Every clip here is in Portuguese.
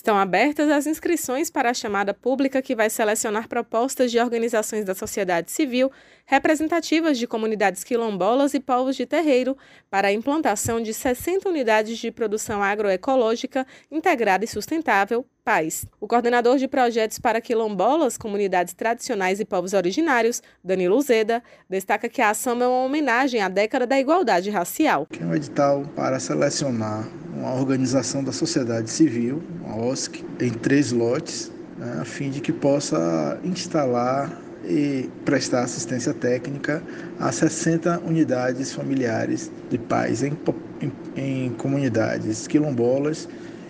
Estão abertas as inscrições para a chamada pública que vai selecionar propostas de organizações da sociedade civil representativas de comunidades quilombolas e povos de terreiro para a implantação de 60 unidades de produção agroecológica integrada e sustentável PAIS. O coordenador de projetos para quilombolas, comunidades tradicionais e povos originários, Danilo Zeda, destaca que a ação é uma homenagem à década da igualdade racial. É um edital para selecionar uma organização da sociedade civil, uma OSC, em três lotes, né, a fim de que possa instalar e prestar assistência técnica a 60 unidades familiares de pais em, em, em comunidades quilombolas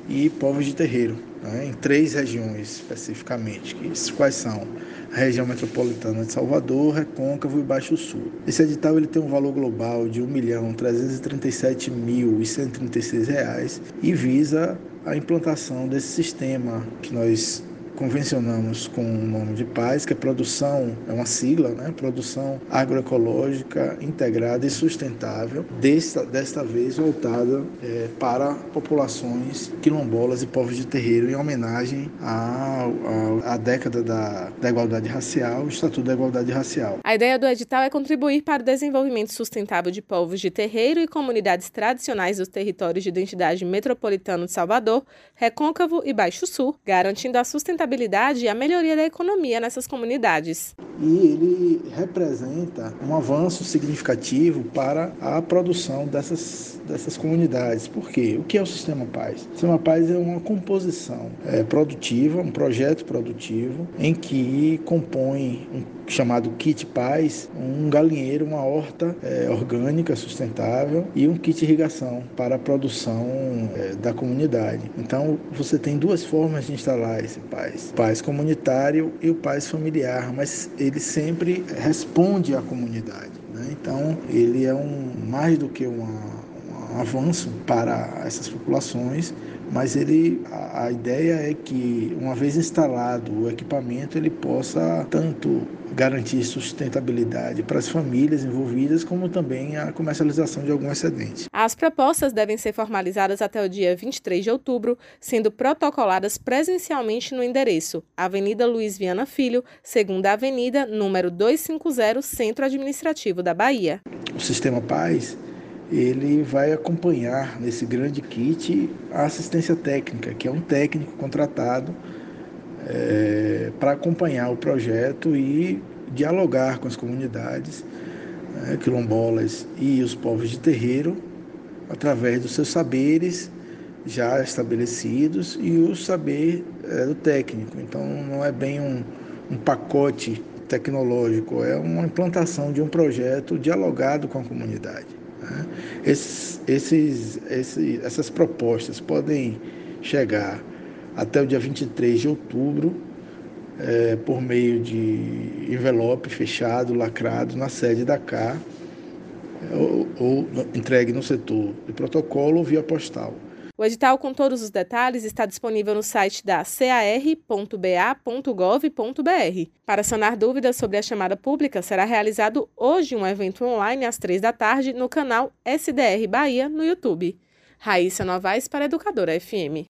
e povos de terreiro, né, em três regiões especificamente. Que, quais são? A região metropolitana de Salvador, Recôncavo e Baixo Sul. Esse edital ele tem um valor global de R$ 1.337.136 e visa a implantação desse sistema que nós convencionamos com o nome de PAIS, que é produção, é uma sigla, né? Produção agroecológica integrada e sustentável, desta, desta vez voltada é, para populações quilombolas e povos de terreiro, em homenagem à, à, à década da, da igualdade racial, o Estatuto da Igualdade Racial. A ideia do edital é contribuir para o desenvolvimento sustentável de povos de terreiro e comunidades tradicionais dos territórios de identidade metropolitano de Salvador, Recôncavo e Baixo Sul, garantindo a sustentabilidade sustentabilidade e a melhoria da economia nessas comunidades. E ele representa um avanço significativo para a produção dessas, dessas comunidades. Por quê? O que é o Sistema Paz? O Sistema Paz é uma composição é, produtiva, um projeto produtivo, em que compõe um chamado Kit Paz, um galinheiro, uma horta é, orgânica sustentável e um kit irrigação para a produção é, da comunidade. Então você tem duas formas de instalar esse paz: paz comunitário e o paz familiar, mas ele sempre responde à comunidade. Né? Então ele é um mais do que uma, um avanço para essas populações mas ele a, a, ideia é que uma vez instalado o equipamento ele possa tanto garantir sustentabilidade para as famílias envolvidas, como também a comercialização de algum excedente. As propostas devem ser formalizadas até o dia 23 de outubro, sendo protocoladas presencialmente no endereço Avenida Luiz Viana Filho, segunda avenida, número 250, Centro Administrativo da Bahia. O Sistema Paz ele vai acompanhar nesse grande kit a assistência técnica, que é um técnico contratado é, para acompanhar o projeto e dialogar com as comunidades né, quilombolas e os povos de terreiro através dos seus saberes já estabelecidos e o saber é, do técnico. Então não é bem um, um pacote tecnológico, é uma implantação de um projeto dialogado com a comunidade. Né? Esses, esses, esses, essas propostas podem chegar até o dia 23 de outubro, é, por meio de envelope fechado, lacrado, na sede da CA, ou, ou entregue no setor de protocolo ou via postal. O edital com todos os detalhes está disponível no site da car.ba.gov.br. Para sanar dúvidas sobre a chamada pública, será realizado hoje um evento online às três da tarde no canal SDR Bahia no YouTube. Raíssa Novaes para Educadora FM.